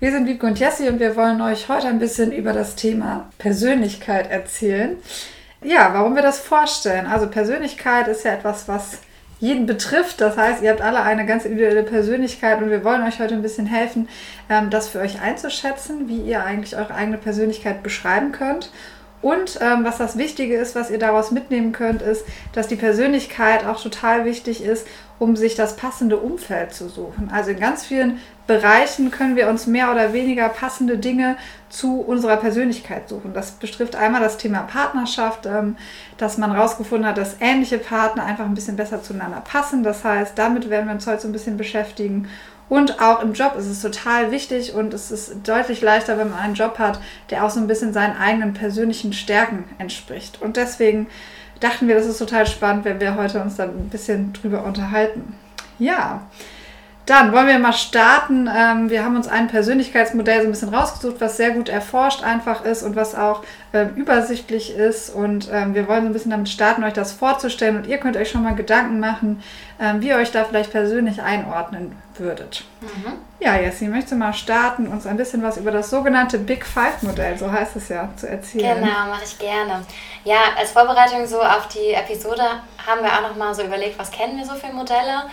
Wir sind Wiebke und Jessie und wir wollen euch heute ein bisschen über das Thema Persönlichkeit erzählen. Ja, warum wir das vorstellen. Also Persönlichkeit ist ja etwas, was jeden betrifft. Das heißt, ihr habt alle eine ganz individuelle Persönlichkeit und wir wollen euch heute ein bisschen helfen, ähm, das für euch einzuschätzen, wie ihr eigentlich eure eigene Persönlichkeit beschreiben könnt. Und ähm, was das Wichtige ist, was ihr daraus mitnehmen könnt, ist, dass die Persönlichkeit auch total wichtig ist, um sich das passende Umfeld zu suchen. Also in ganz vielen Bereichen können wir uns mehr oder weniger passende Dinge zu unserer Persönlichkeit suchen. Das betrifft einmal das Thema Partnerschaft, ähm, dass man herausgefunden hat, dass ähnliche Partner einfach ein bisschen besser zueinander passen. Das heißt, damit werden wir uns heute so ein bisschen beschäftigen. Und auch im Job ist es total wichtig und es ist deutlich leichter, wenn man einen Job hat, der auch so ein bisschen seinen eigenen persönlichen Stärken entspricht. Und deswegen dachten wir, das ist total spannend, wenn wir heute uns dann ein bisschen drüber unterhalten. Ja, dann wollen wir mal starten. Ähm, wir haben uns ein Persönlichkeitsmodell so ein bisschen rausgesucht, was sehr gut erforscht einfach ist und was auch ähm, übersichtlich ist. Und ähm, wir wollen so ein bisschen damit starten, euch das vorzustellen. Und ihr könnt euch schon mal Gedanken machen, ähm, wie ihr euch da vielleicht persönlich einordnen würdet. Mhm. Ja, Jessie, möchtest du mal starten, uns ein bisschen was über das sogenannte Big Five-Modell, so heißt es ja, zu erzählen? Genau, mache ich gerne. Ja, als Vorbereitung so auf die Episode haben wir auch noch mal so überlegt, was kennen wir so für Modelle.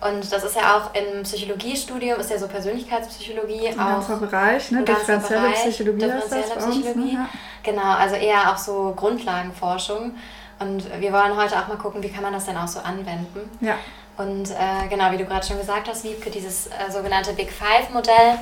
Und das ist ja auch im Psychologiestudium, ist ja so Persönlichkeitspsychologie ein auch. Ganzer Bereich, ne? Differenzielle Bereich, Psychologie. Differenzielle das Psychologie. Uns, ne? Genau, also eher auch so Grundlagenforschung. Und wir wollen heute auch mal gucken, wie kann man das denn auch so anwenden. Ja. Und äh, genau, wie du gerade schon gesagt hast, Wiebke, dieses äh, sogenannte Big Five-Modell,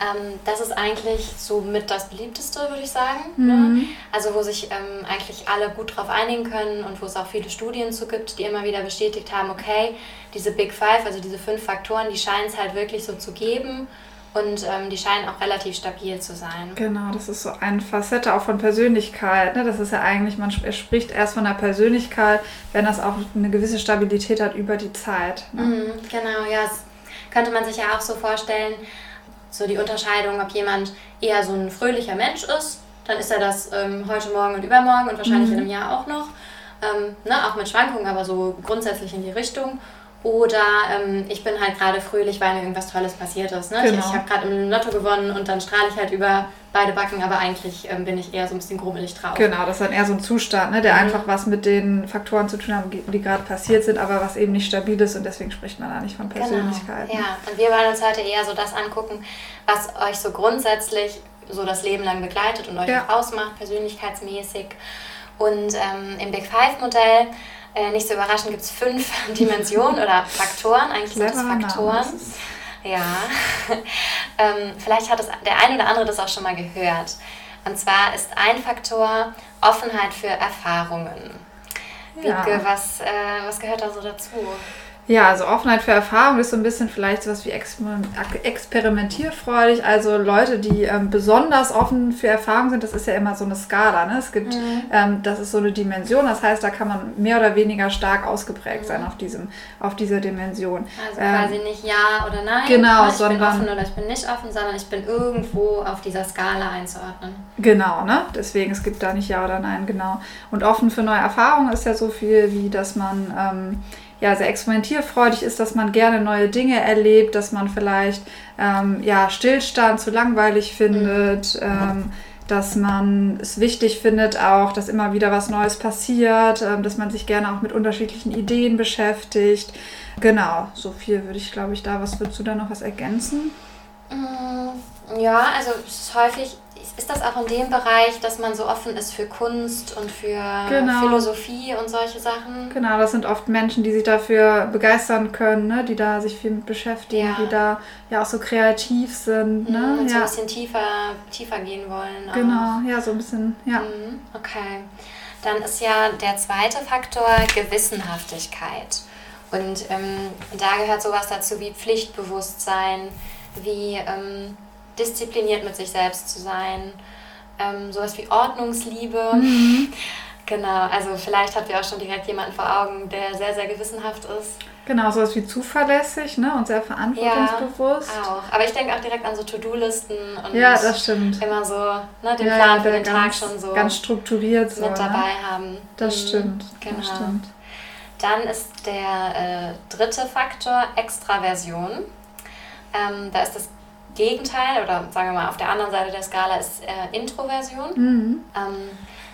ähm, das ist eigentlich so mit das beliebteste, würde ich sagen. Ne? Mhm. Ne? Also wo sich ähm, eigentlich alle gut drauf einigen können und wo es auch viele Studien zu gibt, die immer wieder bestätigt haben, okay, diese Big Five, also diese fünf Faktoren, die scheinen es halt wirklich so zu geben. Und ähm, die scheinen auch relativ stabil zu sein. Genau, das ist so eine Facette auch von Persönlichkeit. Ne? Das ist ja eigentlich, man spricht erst von der Persönlichkeit, wenn das auch eine gewisse Stabilität hat über die Zeit. Ne? Mhm, genau, ja, das könnte man sich ja auch so vorstellen, so die Unterscheidung, ob jemand eher so ein fröhlicher Mensch ist, dann ist er das ähm, heute, morgen und übermorgen und wahrscheinlich mhm. in einem Jahr auch noch. Ähm, ne, auch mit Schwankungen, aber so grundsätzlich in die Richtung. Oder ähm, ich bin halt gerade fröhlich, weil mir irgendwas Tolles passiert ist. Ne? Genau. Ich, ich habe gerade im Lotto gewonnen und dann strahle ich halt über beide Backen, aber eigentlich ähm, bin ich eher so ein bisschen grubelig drauf. Genau, das ist dann eher so ein Zustand, ne, der mhm. einfach was mit den Faktoren zu tun hat, die gerade passiert sind, aber was eben nicht stabil ist und deswegen spricht man da nicht von. Persönlichkeit. Genau. Ja, und wir wollen uns heute eher so das angucken, was euch so grundsätzlich so das Leben lang begleitet und euch ja. auch ausmacht, persönlichkeitsmäßig. Und ähm, im Big Five-Modell äh, nicht so überraschend gibt es fünf Dimensionen oder Faktoren. Eigentlich sind es Faktoren. Ja. ähm, vielleicht hat das, der eine oder andere das auch schon mal gehört. Und zwar ist ein Faktor Offenheit für Erfahrungen. Ja. Wieke, was, äh, was gehört da so dazu? Ja, also Offenheit für Erfahrung ist so ein bisschen vielleicht sowas wie experimentierfreudig. Also Leute, die ähm, besonders offen für Erfahrung sind, das ist ja immer so eine Skala. Ne? Es gibt, mhm. ähm, das ist so eine Dimension, das heißt, da kann man mehr oder weniger stark ausgeprägt mhm. sein auf, diesem, auf dieser Dimension. Also ähm, quasi nicht ja oder nein, genau, ich sondern, bin offen oder ich bin nicht offen, sondern ich bin irgendwo auf dieser Skala einzuordnen. Genau, ne? deswegen es gibt da nicht ja oder nein, genau. Und offen für neue Erfahrungen ist ja so viel, wie dass man ähm, ja, sehr experimentierfreudig ist, dass man gerne neue Dinge erlebt, dass man vielleicht ähm, ja, Stillstand zu langweilig findet, mhm. ähm, dass man es wichtig findet auch, dass immer wieder was Neues passiert, ähm, dass man sich gerne auch mit unterschiedlichen Ideen beschäftigt. Genau, so viel würde ich, glaube ich, da. Was würdest du da noch was ergänzen? Mm, ja, also es ist häufig ist das auch in dem Bereich, dass man so offen ist für Kunst und für genau. Philosophie und solche Sachen? Genau, das sind oft Menschen, die sich dafür begeistern können, ne? die da sich viel mit beschäftigen, ja. die da ja auch so kreativ sind. Ne? Mhm, und so ein bisschen tiefer, tiefer gehen wollen. Genau, auch. ja, so ein bisschen, ja. Mhm, okay. Dann ist ja der zweite Faktor Gewissenhaftigkeit. Und ähm, da gehört sowas dazu wie Pflichtbewusstsein, wie... Ähm, diszipliniert mit sich selbst zu sein, ähm, sowas wie Ordnungsliebe. Mhm. Genau, also vielleicht habt ihr auch schon direkt jemanden vor Augen, der sehr, sehr gewissenhaft ist. Genau, sowas wie zuverlässig ne? und sehr verantwortungsbewusst. Ja, auch. Aber ich denke auch direkt an so To-Do-listen und ja, das stimmt. immer so ne, den ja, Plan für den ganz, Tag schon so ganz strukturiert mit dabei ne? haben. Das mhm. stimmt. Genau. Das stimmt. Dann ist der äh, dritte Faktor Extraversion. Ähm, da ist das Gegenteil oder sagen wir mal auf der anderen Seite der Skala ist äh, Introversion. Mhm. Ähm,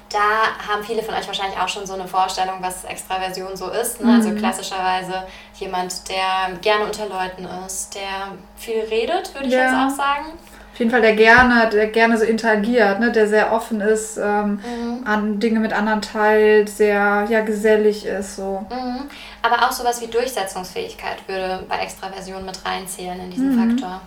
da haben viele von euch wahrscheinlich auch schon so eine Vorstellung, was Extraversion so ist. Ne? Also mhm. Also klassischerweise jemand, der gerne unter Leuten ist, der viel redet, würde ich ja. jetzt auch sagen. Auf jeden Fall, der gerne, der gerne so interagiert, ne? der sehr offen ist, ähm, mhm. an Dinge mit anderen teilt, sehr ja, gesellig ist. So. Mhm. Aber auch sowas wie Durchsetzungsfähigkeit würde bei Extraversion mit reinzählen in diesen mhm. Faktor.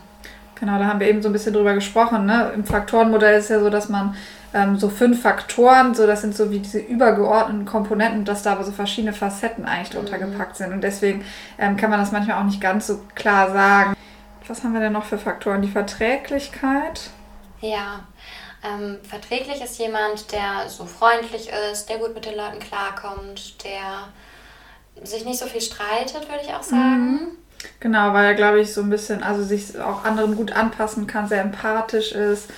Genau, da haben wir eben so ein bisschen drüber gesprochen. Ne? Im Faktorenmodell ist es ja so, dass man ähm, so fünf Faktoren, so das sind so wie diese übergeordneten Komponenten, dass da aber so verschiedene Facetten eigentlich drunter mhm. gepackt sind. Und deswegen ähm, kann man das manchmal auch nicht ganz so klar sagen. Was haben wir denn noch für Faktoren? Die Verträglichkeit. Ja, ähm, verträglich ist jemand, der so freundlich ist, der gut mit den Leuten klarkommt, der sich nicht so viel streitet, würde ich auch sagen. Mhm. Genau, weil er, glaube ich, so ein bisschen, also sich auch anderen gut anpassen kann, sehr empathisch ist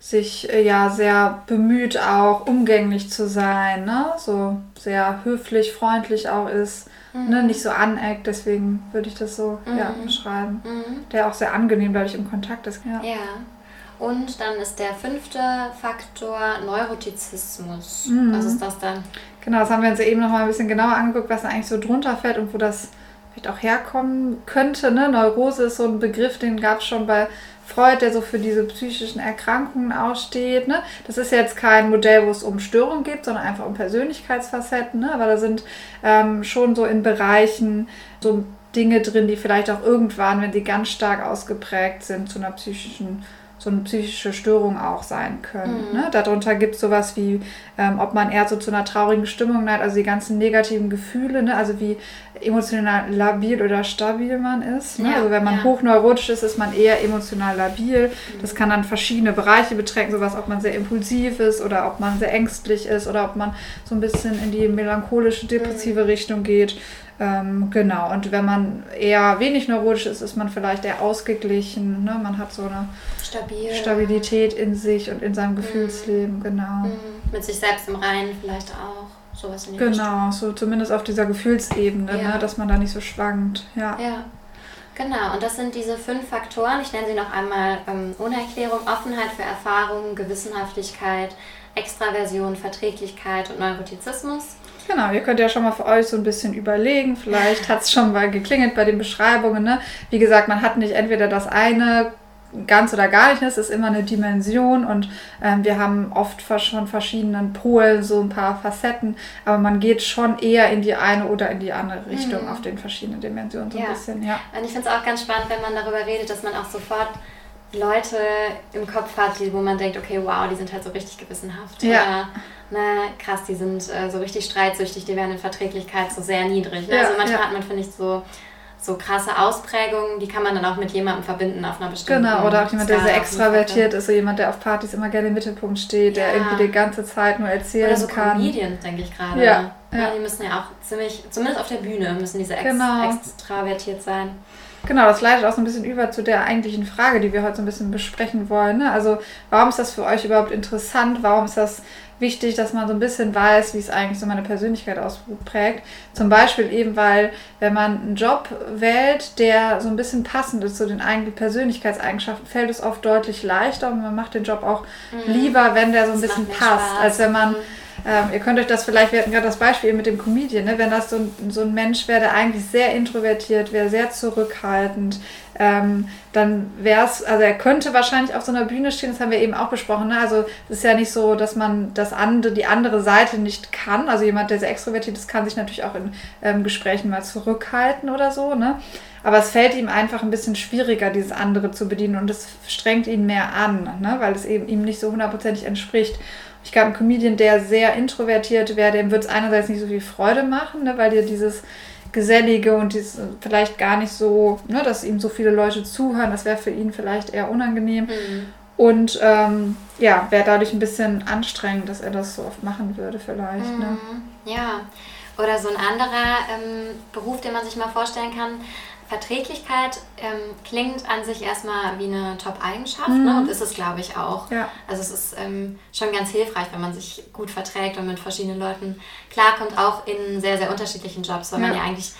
sich äh, ja sehr bemüht, auch umgänglich zu sein, ne? so sehr höflich, freundlich auch ist, ne? mhm. ne? nicht so aneckt, deswegen würde ich das so mhm. ja, beschreiben. Mhm. Der auch sehr angenehm dadurch im Kontakt ist. Ja. ja. Und dann ist der fünfte Faktor Neurotizismus. Mhm. Was ist das dann? Genau, das haben wir uns ja eben noch mal ein bisschen genauer angeguckt, was da eigentlich so drunter fällt und wo das vielleicht auch herkommen könnte. Ne? Neurose ist so ein Begriff, den gab es schon bei Freud, der so für diese psychischen Erkrankungen aussteht. Ne? Das ist jetzt kein Modell, wo es um Störungen geht, sondern einfach um Persönlichkeitsfacetten. Ne? Aber da sind ähm, schon so in Bereichen so Dinge drin, die vielleicht auch irgendwann, wenn sie ganz stark ausgeprägt sind, zu einer psychischen so eine psychische Störung auch sein können. Mhm. Ne? Darunter gibt es sowas wie, ähm, ob man eher so zu einer traurigen Stimmung neigt, also die ganzen negativen Gefühle, ne? also wie emotional labil oder stabil man ist. Ne? Ja, also wenn man ja. hochneurotisch ist, ist man eher emotional labil. Mhm. Das kann dann verschiedene Bereiche betreffen, sowas, ob man sehr impulsiv ist oder ob man sehr ängstlich ist oder ob man so ein bisschen in die melancholische, depressive mhm. Richtung geht. Ähm, genau, und wenn man eher wenig neurotisch ist, ist man vielleicht eher ausgeglichen. Ne? Man hat so eine Stabil. Stabilität in sich und in seinem mhm. Gefühlsleben, mhm. genau. Mhm. Mit sich selbst im Reinen vielleicht auch. Sowas in die Genau, Richtung. so zumindest auf dieser Gefühlsebene, ja. ne? dass man da nicht so schwankt. Ja. ja. Genau, und das sind diese fünf Faktoren. Ich nenne sie noch einmal ähm, ohne Erklärung. Offenheit für Erfahrungen, Gewissenhaftigkeit, Extraversion, Verträglichkeit und Neurotizismus. Genau, ihr könnt ja schon mal für euch so ein bisschen überlegen. Vielleicht hat es schon mal geklingelt bei den Beschreibungen. Ne? Wie gesagt, man hat nicht entweder das eine ganz oder gar nicht. Es ist immer eine Dimension und ähm, wir haben oft von verschiedenen Polen so ein paar Facetten, aber man geht schon eher in die eine oder in die andere Richtung mhm. auf den verschiedenen Dimensionen so ja. ein bisschen. Ja. Und ich finde es auch ganz spannend, wenn man darüber redet, dass man auch sofort Leute im Kopf hat, die, wo man denkt, okay, wow, die sind halt so richtig gewissenhaft. Ja. Oder, na, krass, die sind äh, so richtig streitsüchtig, die werden in Verträglichkeit so sehr niedrig. Ne? Ja, also manchmal ja. hat man, finde ich, so, so krasse Ausprägungen, die kann man dann auch mit jemandem verbinden auf einer bestimmten Genau, oder auch jemand, der sehr extravertiert ist, so jemand, der auf Partys immer gerne im Mittelpunkt steht, ja. der irgendwie die ganze Zeit nur erzählen oder so kann. Comedians, denke ich gerade. Ja. ja. Die müssen ja auch ziemlich, zumindest auf der Bühne, müssen diese ex genau. extravertiert sein. Genau, das leitet auch so ein bisschen über zu der eigentlichen Frage, die wir heute so ein bisschen besprechen wollen. Ne? Also, warum ist das für euch überhaupt interessant? Warum ist das wichtig, dass man so ein bisschen weiß, wie es eigentlich so meine Persönlichkeit ausprägt? Zum Beispiel eben, weil, wenn man einen Job wählt, der so ein bisschen passend ist zu den eigenen Persönlichkeitseigenschaften, fällt es oft deutlich leichter und man macht den Job auch mhm. lieber, wenn der so ein das bisschen passt, als wenn man. Mhm ähm, ihr könnt euch das vielleicht, wir hatten gerade das Beispiel mit dem Comedian, ne? wenn das so ein, so ein Mensch wäre, der eigentlich sehr introvertiert wäre, sehr zurückhaltend, ähm, dann wäre es, also er könnte wahrscheinlich auf so einer Bühne stehen, das haben wir eben auch besprochen. Ne? Also es ist ja nicht so, dass man das andere, die andere Seite nicht kann. Also jemand, der sehr extrovertiert ist, kann sich natürlich auch in ähm, Gesprächen mal zurückhalten oder so. Ne? Aber es fällt ihm einfach ein bisschen schwieriger, dieses andere zu bedienen und es strengt ihn mehr an, ne? weil es eben ihm nicht so hundertprozentig entspricht. Ich glaube, ein Comedian, der sehr introvertiert wäre, dem wird es einerseits nicht so viel Freude machen, ne, weil dir dieses Gesellige und dieses vielleicht gar nicht so, ne, dass ihm so viele Leute zuhören, das wäre für ihn vielleicht eher unangenehm. Mhm. Und ähm, ja, wäre dadurch ein bisschen anstrengend, dass er das so oft machen würde, vielleicht. Ne? Mhm. Ne? Ja, oder so ein anderer ähm, Beruf, den man sich mal vorstellen kann. Verträglichkeit ähm, klingt an sich erstmal wie eine Top-Eigenschaft ne? mhm. ne? und ist es, glaube ich, auch. Ja. Also es ist ähm, schon ganz hilfreich, wenn man sich gut verträgt und mit verschiedenen Leuten klarkommt, auch in sehr, sehr unterschiedlichen Jobs, weil ja. man ja eigentlich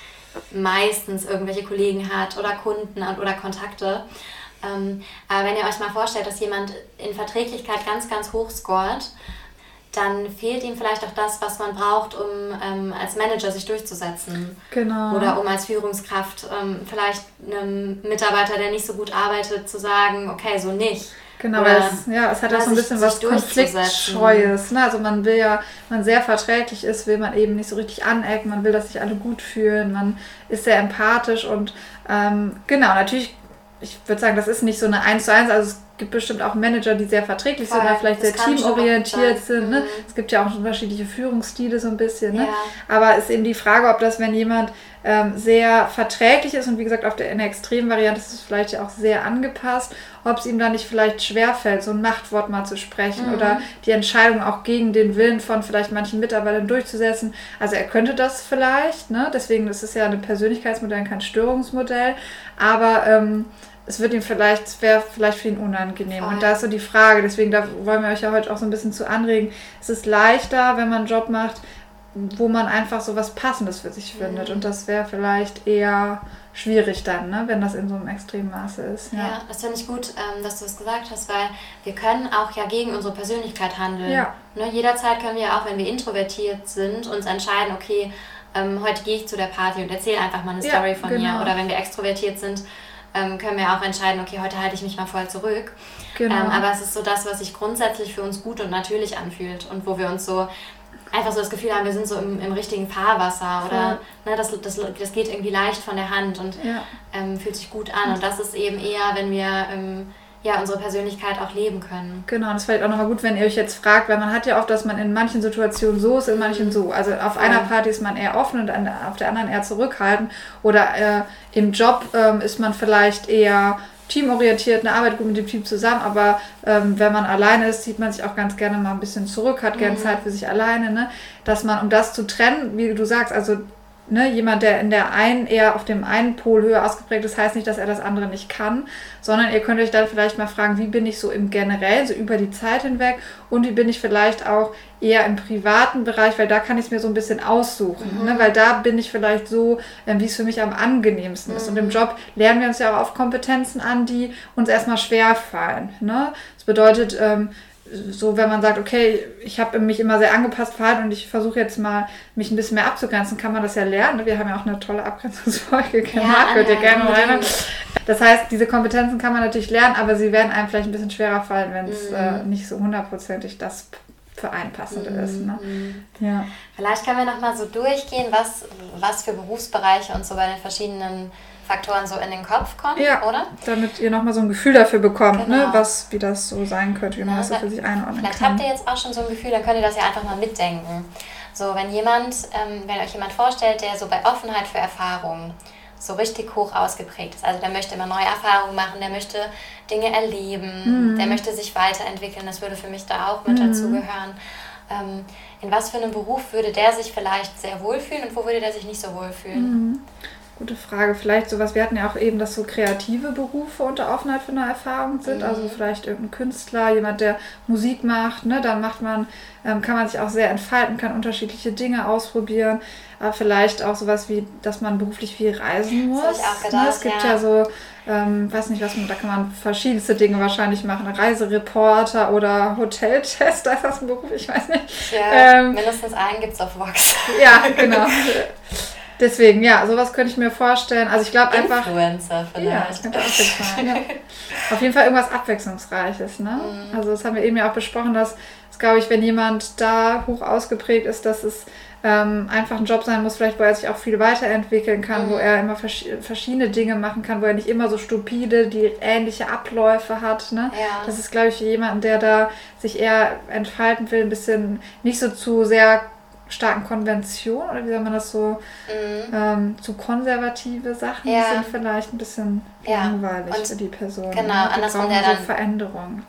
meistens irgendwelche Kollegen hat oder Kunden oder Kontakte. Ähm, aber wenn ihr euch mal vorstellt, dass jemand in Verträglichkeit ganz, ganz hoch scoret, dann fehlt ihm vielleicht auch das, was man braucht, um ähm, als Manager sich durchzusetzen. Genau. Oder um als Führungskraft ähm, vielleicht einem Mitarbeiter, der nicht so gut arbeitet, zu sagen, okay, so nicht. Genau, weil es, ja, es hat auch so ein bisschen was Konfliktscheues. Ne? Also man will ja, man sehr verträglich ist, will man eben nicht so richtig anecken, man will, dass sich alle gut fühlen, man ist sehr empathisch und ähm, genau, natürlich, ich würde sagen, das ist nicht so eine 1 zu 1, also es gibt bestimmt auch Manager, die sehr verträglich Voll. sind oder vielleicht das sehr teamorientiert sind. Ne? Mhm. Es gibt ja auch unterschiedliche Führungsstile so ein bisschen. Ne? Ja. Aber es ist eben die Frage, ob das, wenn jemand ähm, sehr verträglich ist und wie gesagt, auf der, in der extremen Variante ist es vielleicht ja auch sehr angepasst, ob es ihm da nicht vielleicht schwerfällt, so ein Machtwort mal zu sprechen mhm. oder die Entscheidung auch gegen den Willen von vielleicht manchen Mitarbeitern durchzusetzen. Also er könnte das vielleicht, ne? deswegen ist es ja ein Persönlichkeitsmodell, kein Störungsmodell, aber ähm, es wird ihm vielleicht, wäre vielleicht für ihn unangenehm. Voll. Und da ist so die Frage, deswegen da wollen wir euch ja heute auch so ein bisschen zu anregen. Es ist leichter, wenn man einen Job macht, wo man einfach so was Passendes für sich findet. Mhm. Und das wäre vielleicht eher schwierig dann, ne? wenn das in so einem extremen Maße ist. Ja, ja das finde ich gut, ähm, dass du es gesagt hast, weil wir können auch ja gegen unsere Persönlichkeit handeln. Ja. Ne? Jederzeit können wir auch, wenn wir introvertiert sind, uns entscheiden, okay, ähm, heute gehe ich zu der Party und erzähle einfach mal eine ja, Story von genau. mir. Oder wenn wir extrovertiert sind, ähm, können wir auch entscheiden, okay, heute halte ich mich mal voll zurück. Genau. Ähm, aber es ist so das, was sich grundsätzlich für uns gut und natürlich anfühlt und wo wir uns so einfach so das Gefühl haben, wir sind so im, im richtigen Fahrwasser oder ne, das, das, das geht irgendwie leicht von der Hand und ja. ähm, fühlt sich gut an. Und das ist eben eher, wenn wir ähm, ja, unsere Persönlichkeit auch leben können. Genau, das ist vielleicht auch nochmal gut, wenn ihr euch jetzt fragt, weil man hat ja oft, dass man in manchen Situationen so ist, in manchen so. Also auf einer Party ist man eher offen und auf der anderen eher zurückhaltend. Oder äh, im Job ähm, ist man vielleicht eher teamorientiert, eine Arbeit gut mit dem Team zusammen, aber ähm, wenn man alleine ist, zieht man sich auch ganz gerne mal ein bisschen zurück, hat gerne mhm. Zeit für sich alleine, ne? Dass man, um das zu trennen, wie du sagst, also ne, jemand, der in der einen eher auf dem einen Pol höher ausgeprägt ist, heißt nicht, dass er das andere nicht kann, sondern ihr könnt euch dann vielleicht mal fragen, wie bin ich so im generell, so über die Zeit hinweg und wie bin ich vielleicht auch eher im privaten Bereich, weil da kann ich es mir so ein bisschen aussuchen, mhm. ne, weil da bin ich vielleicht so, äh, wie es für mich am angenehmsten mhm. ist. Und im mhm. Job lernen wir uns ja auch auf Kompetenzen an, die uns erstmal schwer fallen. Ne? Das bedeutet, ähm, so, wenn man sagt, okay, ich habe mich immer sehr angepasst verhalten und ich versuche jetzt mal, mich ein bisschen mehr abzugrenzen, kann man das ja lernen. Wir haben ja auch eine tolle Abgrenzungsfolge gemacht, ja, ihr gerne rein. Das heißt, diese Kompetenzen kann man natürlich lernen, aber sie werden einem vielleicht ein bisschen schwerer fallen, wenn es mhm. äh, nicht so hundertprozentig das für einen passende mhm. ist. Ne? Ja. Vielleicht können wir nochmal so durchgehen, was, was für Berufsbereiche und so bei den verschiedenen Faktoren so in den Kopf kommen, ja, oder? Damit ihr nochmal so ein Gefühl dafür bekommt, ne, genau. ne, was, wie das so sein könnte, wie man ja, das so für sich einordnen vielleicht kann. Vielleicht habt ihr jetzt auch schon so ein Gefühl, dann könnt ihr das ja einfach mal mitdenken. So, wenn jemand, ähm, wenn euch jemand vorstellt, der so bei Offenheit für Erfahrungen so richtig hoch ausgeprägt ist. Also der möchte immer neue Erfahrungen machen, der möchte Dinge erleben, mhm. der möchte sich weiterentwickeln. Das würde für mich da auch mit mhm. dazugehören. Ähm, in was für einem Beruf würde der sich vielleicht sehr wohlfühlen und wo würde der sich nicht so wohlfühlen? Mhm. Gute Frage. Vielleicht sowas, wir hatten ja auch eben, dass so kreative Berufe unter Offenheit für eine Erfahrung sind. Mhm. Also vielleicht irgendein Künstler, jemand, der Musik macht, ne? Dann macht man, ähm, kann man sich auch sehr entfalten, kann unterschiedliche Dinge ausprobieren. Aber vielleicht auch sowas wie, dass man beruflich viel reisen muss. Das ich auch gedacht, ne? Es gibt ja, ja so, ähm, weiß nicht, was man, da kann man verschiedenste Dinge wahrscheinlich machen. Reisereporter oder Hoteltester ist das ein Beruf, ich weiß nicht. Ja, ähm, mindestens einen gibt es auf Vox. Ja, genau. Deswegen, ja, sowas könnte ich mir vorstellen. Also ich glaube einfach. Influencer vielleicht. Ja, das könnte auch sein. Ja. Auf jeden Fall irgendwas Abwechslungsreiches, ne? Mhm. Also das haben wir eben ja auch besprochen, dass, das glaube ich, wenn jemand da hoch ausgeprägt ist, dass es ähm, einfach ein Job sein muss, vielleicht wo er sich auch viel weiterentwickeln kann, mhm. wo er immer vers verschiedene Dinge machen kann, wo er nicht immer so stupide die ähnliche Abläufe hat. Ne? Ja. Das ist, glaube ich, für jemanden, der da sich eher entfalten will, ein bisschen nicht so zu sehr starken Konvention oder wie soll man das so, mhm. ähm, zu konservative Sachen ja. sind vielleicht ein bisschen ja. langweilig und für die Person. Genau, ne? andersrum der dann. So Veränderung.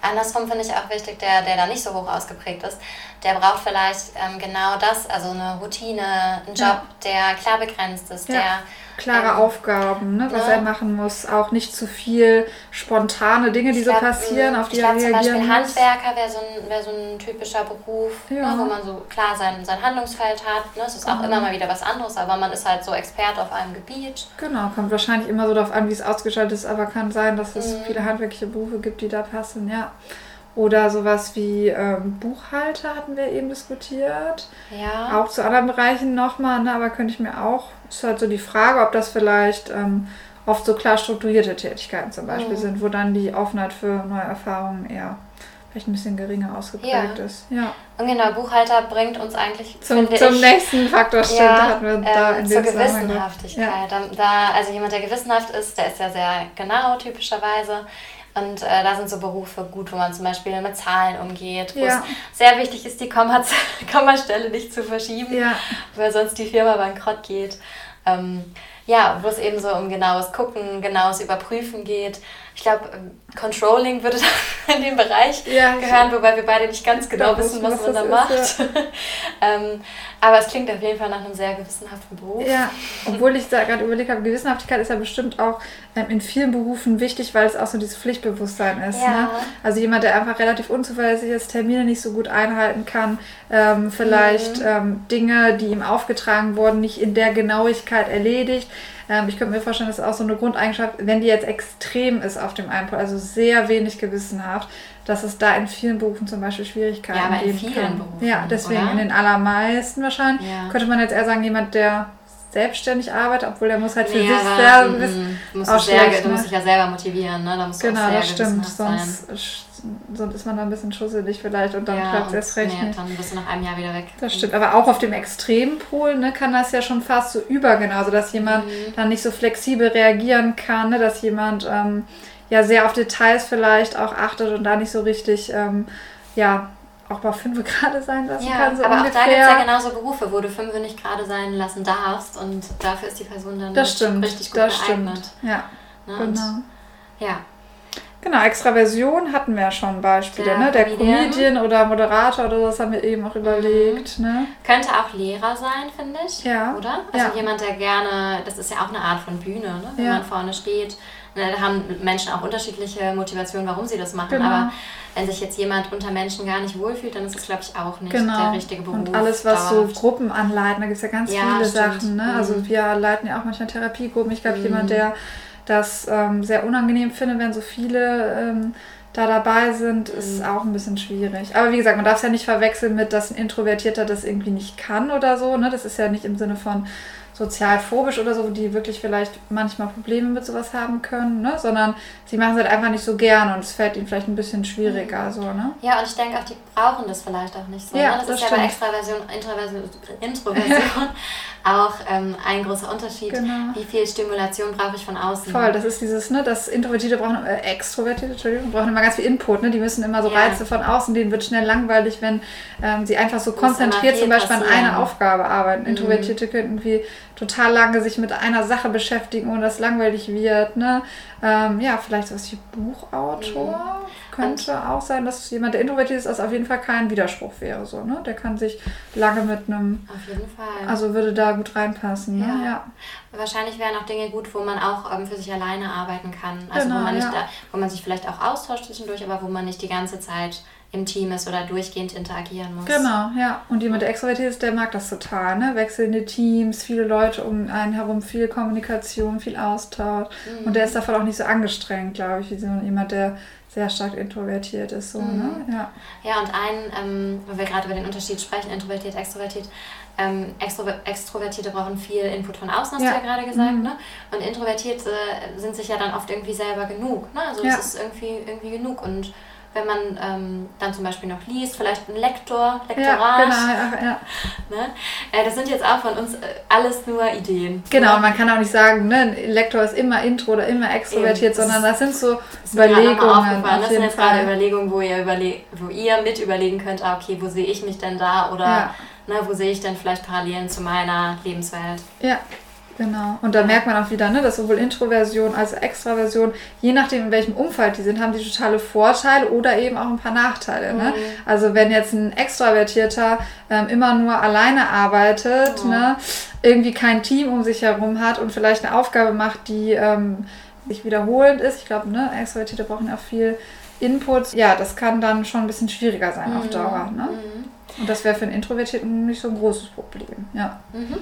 Andersrum finde ich auch wichtig, der, der da nicht so hoch ausgeprägt ist, der braucht vielleicht ähm, genau das, also eine Routine, einen Job, ja. der klar begrenzt ist, ja. der klare ähm, Aufgaben, ne, was ne? er machen muss, auch nicht zu viel spontane Dinge, die glaub, so passieren, auf die er reagieren zum Beispiel muss. Handwerker wäre so, ein, wär so ein typischer Beruf, ne, ja. ne, wo man so klar sein, sein Handlungsfeld hat. Ne? Es ist auch immer mal wieder was anderes, aber man ist halt so Experte auf einem Gebiet. Genau, kommt wahrscheinlich immer so darauf an, wie es ausgestaltet ist, aber kann sein, dass es mhm. viele handwerkliche Berufe gibt, die da passen, ja. Oder sowas wie ähm, Buchhalter hatten wir eben diskutiert. Ja. Auch zu anderen Bereichen nochmal, ne? aber könnte ich mir auch, ist halt so die Frage, ob das vielleicht ähm, oft so klar strukturierte Tätigkeiten zum Beispiel mhm. sind, wo dann die Offenheit für neue Erfahrungen eher vielleicht ein bisschen geringer ausgeprägt ja. ist. Ja. Und genau, Buchhalter bringt uns eigentlich zum, zum ich, nächsten Faktor stimmt, ja, hatten wir da ähm, in zur Gewissenhaftigkeit. Ja. Da, da, also jemand, der gewissenhaft ist, der ist ja sehr genau typischerweise. Und äh, da sind so Berufe gut, wo man zum Beispiel mit Zahlen umgeht, wo ja. es sehr wichtig ist, die Komma Kommastelle nicht zu verschieben, ja. weil sonst die Firma bankrott geht. Ähm, ja, wo es eben so um genaues Gucken, genaues Überprüfen geht. Ich glaube, Controlling würde in den Bereich ja, gehören, wobei wir beide nicht ganz genau wissen, was, man da macht. Ist, ja. ähm, aber es klingt auf jeden Fall nach einem sehr gewissenhaften Beruf. Ja, obwohl ich da gerade überlegt habe, Gewissenhaftigkeit ist ja bestimmt auch ähm, in vielen Berufen wichtig, weil es auch so dieses Pflichtbewusstsein ist. Ja. Ne? Also jemand, der einfach relativ unzuverlässig ist, Termine nicht so gut einhalten kann, ähm, vielleicht mhm. Ähm, Dinge, die ihm aufgetragen wurden, nicht in der Genauigkeit erledigt ähm, ich könnte mir vorstellen, das ist auch so eine Grundeigenschaft, wenn die jetzt extrem ist auf dem einen Pol, also sehr wenig gewissenhaft, dass es da in vielen Berufen zum Beispiel Schwierigkeiten ja, aber in vielen kann. Berufen, ja, deswegen oder? in den allermeisten wahrscheinlich. Ja. Könnte man jetzt eher sagen, jemand, der selbstständig arbeitet, obwohl er muss halt für nee, sich sehr wissen. Du musst, sehr, du musst dich ja selber motivieren, ne? Da musst genau, das stimmt. Sonst, sonst ist man da ein bisschen schusselig vielleicht und dann ja, klappt es erst recht nee, Dann bist du nach einem Jahr wieder weg. Das stimmt, aber auch auf dem Extrempol ne, kann das ja schon fast so übergehen, also dass jemand mhm. dann nicht so flexibel reagieren kann, ne, dass jemand ähm, ja sehr auf Details vielleicht auch achtet und da nicht so richtig ähm, ja auch mal fünf gerade sein lassen ja, kann. So aber ungefähr. auch da gibt es ja genauso Berufe, wo du fünf nicht gerade sein lassen darfst und dafür ist die Person dann das stimmt, richtig gut das geeignet. Stimmt. Ja, ne? genau. ja. Genau, Extraversion hatten wir ja schon Beispiele, der ne? Der Comedian. Comedian oder Moderator oder das haben wir eben auch überlegt. Mhm. Ne? Könnte auch Lehrer sein, finde ich. Ja. Oder? Also ja. jemand, der gerne, das ist ja auch eine Art von Bühne, ne? wenn ja. man vorne steht. Ne, da haben Menschen auch unterschiedliche Motivationen, warum sie das machen. Genau. Aber wenn sich jetzt jemand unter Menschen gar nicht wohlfühlt, dann ist es, glaube ich, auch nicht genau. der richtige Beruf. Und alles, was dauerhaft. so Gruppen anleiten, da gibt es ja ganz ja, viele stimmt. Sachen. Ne? Also mhm. Also wir leiten ja auch manchmal Therapiegruppen. Ich glaube, mhm. jemand, der das ähm, sehr unangenehm findet, wenn so viele ähm, da dabei sind, ist mhm. auch ein bisschen schwierig. Aber wie gesagt, man darf es ja nicht verwechseln mit, dass ein Introvertierter das irgendwie nicht kann oder so. Ne? Das ist ja nicht im Sinne von sozial phobisch oder so, die wirklich vielleicht manchmal Probleme mit sowas haben können, ne? sondern sie machen es halt einfach nicht so gern und es fällt ihnen vielleicht ein bisschen schwieriger. Mhm. So, ne? Ja, und ich denke auch, die brauchen das vielleicht auch nicht so. Ja, ne? Das, das ist stimmt. ja bei Extraversion, Introversion, Introversion auch ähm, ein großer Unterschied. Genau. Wie viel Stimulation brauche ich von außen? Voll, das ist dieses, ne, das Introvertierte brauchen, äh, Extrovertierte, Entschuldigung, brauchen immer ganz viel Input, ne? Die müssen immer so ja. Reize von außen, denen wird schnell langweilig, wenn ähm, sie einfach so konzentriert zum Beispiel passieren. an einer Aufgabe arbeiten. Mhm. Introvertierte könnten wie total lange sich mit einer Sache beschäftigen, ohne dass es langweilig wird. Ne? Ähm, ja, vielleicht sowas wie Buchautor. Mhm. Könnte Und auch sein, dass jemand, der introvertiert ist, das auf jeden Fall kein Widerspruch wäre. So, ne? Der kann sich lange mit einem. Auf jeden Fall. Also würde da gut reinpassen. Ne? Ja. ja. Wahrscheinlich wären auch Dinge gut, wo man auch ähm, für sich alleine arbeiten kann. Also genau, wo man nicht ja. da, wo man sich vielleicht auch austauscht zwischendurch, aber wo man nicht die ganze Zeit im Team ist oder durchgehend interagieren muss. Genau, ja. Und jemand, der extrovertiert ist, der mag das total, ne? Wechselnde Teams, viele Leute um einen herum, viel Kommunikation, viel Austausch. Mhm. Und der ist davon auch nicht so angestrengt, glaube ich, wie so jemand, der sehr stark introvertiert ist. So, mhm. ne? ja. ja, und ein, ähm, wenn wir gerade über den Unterschied sprechen, introvertiert, extrovertiert, ähm, Extro Extrovertierte brauchen viel Input von außen, hast ja. du ja gerade gesagt. Mhm. Ne? Und Introvertierte sind sich ja dann oft irgendwie selber genug. Ne? Also es ja. ist irgendwie, irgendwie genug. Und wenn man ähm, dann zum Beispiel noch liest, vielleicht ein Lektor, Lektorat. Ja, genau, ja, ja. Ne? Äh, das sind jetzt auch von uns äh, alles nur Ideen. Genau, ne? man kann auch nicht sagen, ne, ein Lektor ist immer intro oder immer extrovertiert, Eben. sondern das sind so das Überlegungen. Das sind jetzt gerade Überlegungen, wo ihr, überle wo ihr mit überlegen könnt, ah, okay, wo sehe ich mich denn da oder ne, wo sehe ich denn vielleicht Parallelen zu meiner Lebenswelt. Ja. Genau. Und da merkt man auch wieder, ne, dass sowohl Introversion als auch Extraversion, je nachdem in welchem Umfeld die sind, haben die totale Vorteile oder eben auch ein paar Nachteile. Ne? Mhm. Also wenn jetzt ein Extravertierter ähm, immer nur alleine arbeitet, mhm. ne, irgendwie kein Team um sich herum hat und vielleicht eine Aufgabe macht, die ähm, sich wiederholend ist. Ich glaube, ne, Extravertierte brauchen auch viel Input. Ja, das kann dann schon ein bisschen schwieriger sein mhm. auf Dauer. Ne? Und das wäre für einen Introvertierten nicht so ein großes Problem. Ja. Mhm.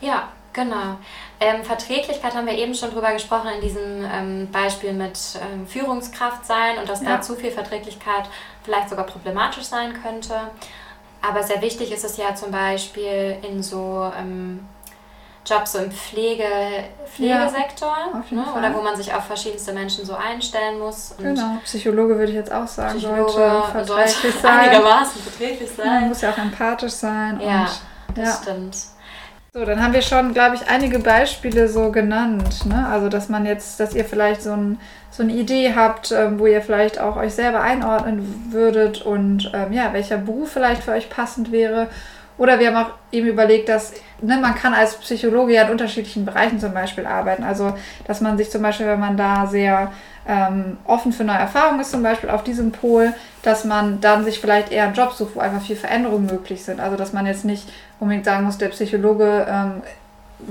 Ja, Genau. Ähm, Verträglichkeit haben wir eben schon drüber gesprochen in diesem ähm, Beispiel mit ähm, Führungskraft sein und dass ja. da zu viel Verträglichkeit vielleicht sogar problematisch sein könnte. Aber sehr wichtig ist es ja zum Beispiel in so Jobs so im Pflege, Pflegesektor, ja, ne? oder wo man sich auf verschiedenste Menschen so einstellen muss. genau, Psychologe würde ich jetzt auch sagen, Psychologe sollte verträglich sein. Einigermaßen verträglich sein. Man muss ja auch empathisch sein. Ja, und, das ja. stimmt. So, dann haben wir schon, glaube ich, einige Beispiele so genannt. Ne? Also, dass man jetzt, dass ihr vielleicht so, ein, so eine Idee habt, ähm, wo ihr vielleicht auch euch selber einordnen würdet und ähm, ja, welcher Beruf vielleicht für euch passend wäre. Oder wir haben auch eben überlegt, dass ne, man kann als Psychologe ja in unterschiedlichen Bereichen zum Beispiel arbeiten. Also, dass man sich zum Beispiel, wenn man da sehr ähm, offen für neue Erfahrungen ist, zum Beispiel auf diesem Pol, dass man dann sich vielleicht eher einen Job sucht, wo einfach viel Veränderungen möglich sind. Also, dass man jetzt nicht unbedingt sagen muss, der Psychologe ähm,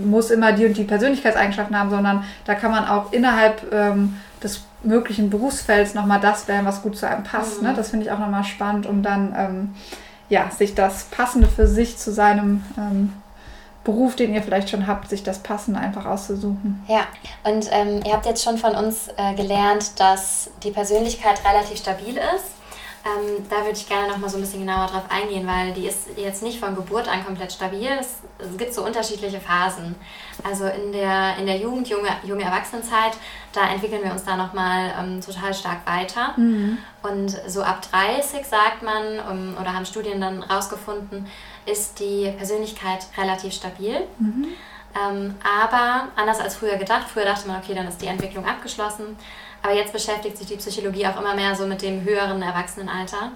muss immer die und die Persönlichkeitseigenschaften haben, sondern da kann man auch innerhalb ähm, des möglichen Berufsfelds nochmal das wählen, was gut zu einem passt. Ne? Mhm. Ne? Das finde ich auch nochmal spannend, um dann ähm, ja, sich das Passende für sich zu seinem ähm, Beruf, den ihr vielleicht schon habt, sich das Passende einfach auszusuchen. Ja, und ähm, ihr habt jetzt schon von uns äh, gelernt, dass die Persönlichkeit relativ stabil ist. Ähm, da würde ich gerne noch mal so ein bisschen genauer drauf eingehen, weil die ist jetzt nicht von Geburt an komplett stabil. Es, es gibt so unterschiedliche Phasen. Also in der, in der Jugend, junge, junge Erwachsenenzeit, da entwickeln wir uns da noch mal ähm, total stark weiter. Mhm. Und so ab 30 sagt man, um, oder haben Studien dann rausgefunden, ist die Persönlichkeit relativ stabil. Mhm. Ähm, aber anders als früher gedacht, früher dachte man, okay, dann ist die Entwicklung abgeschlossen. Aber jetzt beschäftigt sich die Psychologie auch immer mehr so mit dem höheren Erwachsenenalter.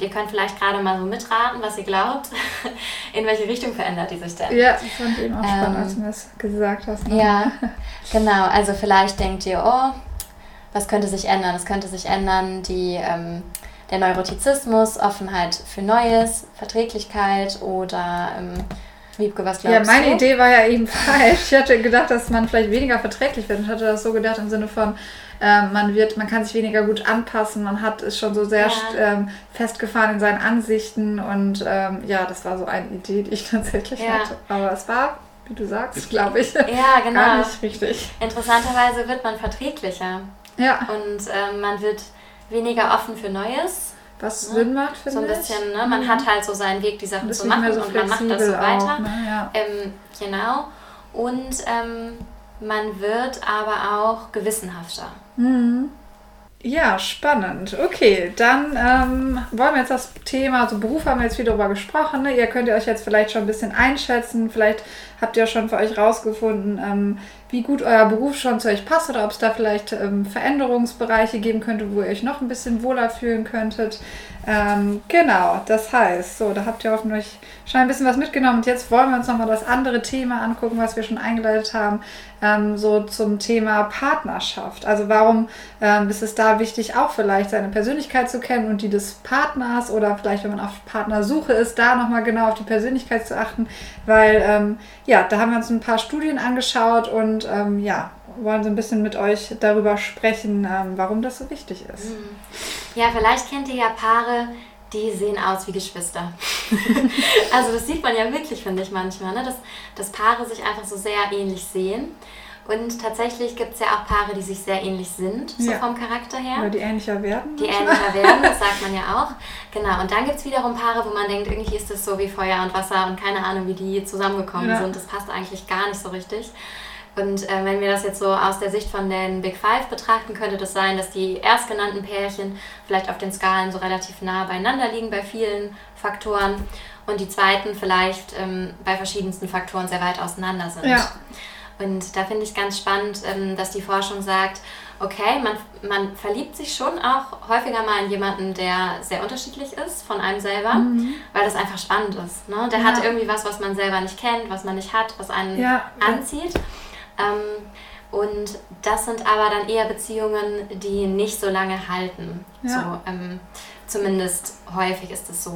Ihr könnt vielleicht gerade mal so mitraten, was ihr glaubt. In welche Richtung verändert die sich denn? Ja, ich fand eben auch spannend, ähm, als du das gesagt hast. Ne? Ja, genau. Also vielleicht denkt ihr, oh, was könnte sich ändern? Es könnte sich ändern, die, ähm, der Neurotizismus, Offenheit für Neues, Verträglichkeit oder ähm, Wiebke, was glaubst du? Ja, meine du? Idee war ja eben falsch. Ich hatte gedacht, dass man vielleicht weniger verträglich wird. Ich hatte das so gedacht im Sinne von, ähm, man wird, man kann sich weniger gut anpassen, man hat ist schon so sehr ja. ähm, festgefahren in seinen Ansichten und ähm, ja, das war so eine Idee, die ich tatsächlich ja. hatte. Aber es war, wie du sagst, glaube ich, ja, genau. gar nicht richtig. Interessanterweise wird man verträglicher. Ja. Und ähm, man wird weniger offen für Neues. Was ne? Sinn macht, finde ich. So ein bisschen, ne? Man mhm. hat halt so seinen Weg, die Sachen zu machen so und man macht das so weiter. Auch, ne? ja. ähm, genau. Und ähm, man wird aber auch gewissenhafter. Mhm. Ja, spannend. Okay, dann ähm, wollen wir jetzt das Thema, also Beruf haben wir jetzt wieder darüber gesprochen. Ne? Ihr könnt ihr euch jetzt vielleicht schon ein bisschen einschätzen. Vielleicht habt ihr schon für euch rausgefunden, ähm, wie gut euer Beruf schon zu euch passt oder ob es da vielleicht ähm, Veränderungsbereiche geben könnte, wo ihr euch noch ein bisschen wohler fühlen könntet. Ähm, genau, das heißt, so, da habt ihr hoffentlich schon ein bisschen was mitgenommen. Und jetzt wollen wir uns nochmal das andere Thema angucken, was wir schon eingeleitet haben, ähm, so zum Thema Partnerschaft. Also warum ähm, ist es da wichtig, auch vielleicht seine Persönlichkeit zu kennen und die des Partners oder vielleicht, wenn man auf Partnersuche ist, da nochmal genau auf die Persönlichkeit zu achten, weil ähm, ja, da haben wir uns ein paar Studien angeschaut und ähm, ja, wollen so ein bisschen mit euch darüber sprechen, ähm, warum das so wichtig ist. Mhm. Ja, vielleicht kennt ihr ja Paare, die sehen aus wie Geschwister. also das sieht man ja wirklich, finde ich manchmal, ne? dass, dass Paare sich einfach so sehr ähnlich sehen. Und tatsächlich gibt es ja auch Paare, die sich sehr ähnlich sind, so ja. vom Charakter her. Oder die ähnlicher werden. Die ähnlicher werden, das sagt man ja auch. Genau, und dann gibt es wiederum Paare, wo man denkt, irgendwie ist das so wie Feuer und Wasser und keine Ahnung, wie die zusammengekommen ja. sind. Das passt eigentlich gar nicht so richtig. Und äh, wenn wir das jetzt so aus der Sicht von den Big Five betrachten, könnte das sein, dass die erstgenannten Pärchen vielleicht auf den Skalen so relativ nah beieinander liegen bei vielen Faktoren und die zweiten vielleicht ähm, bei verschiedensten Faktoren sehr weit auseinander sind. Ja. Und da finde ich ganz spannend, ähm, dass die Forschung sagt, okay, man, man verliebt sich schon auch häufiger mal in jemanden, der sehr unterschiedlich ist von einem selber, mhm. weil das einfach spannend ist. Ne? Der ja. hat irgendwie was, was man selber nicht kennt, was man nicht hat, was einen ja. anzieht. Ähm, und das sind aber dann eher Beziehungen, die nicht so lange halten. Ja. So, ähm, zumindest häufig ist es so.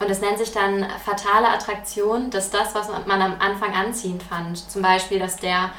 Und es nennt sich dann fatale Attraktion, dass das, was man am Anfang anziehend fand, zum Beispiel, dass der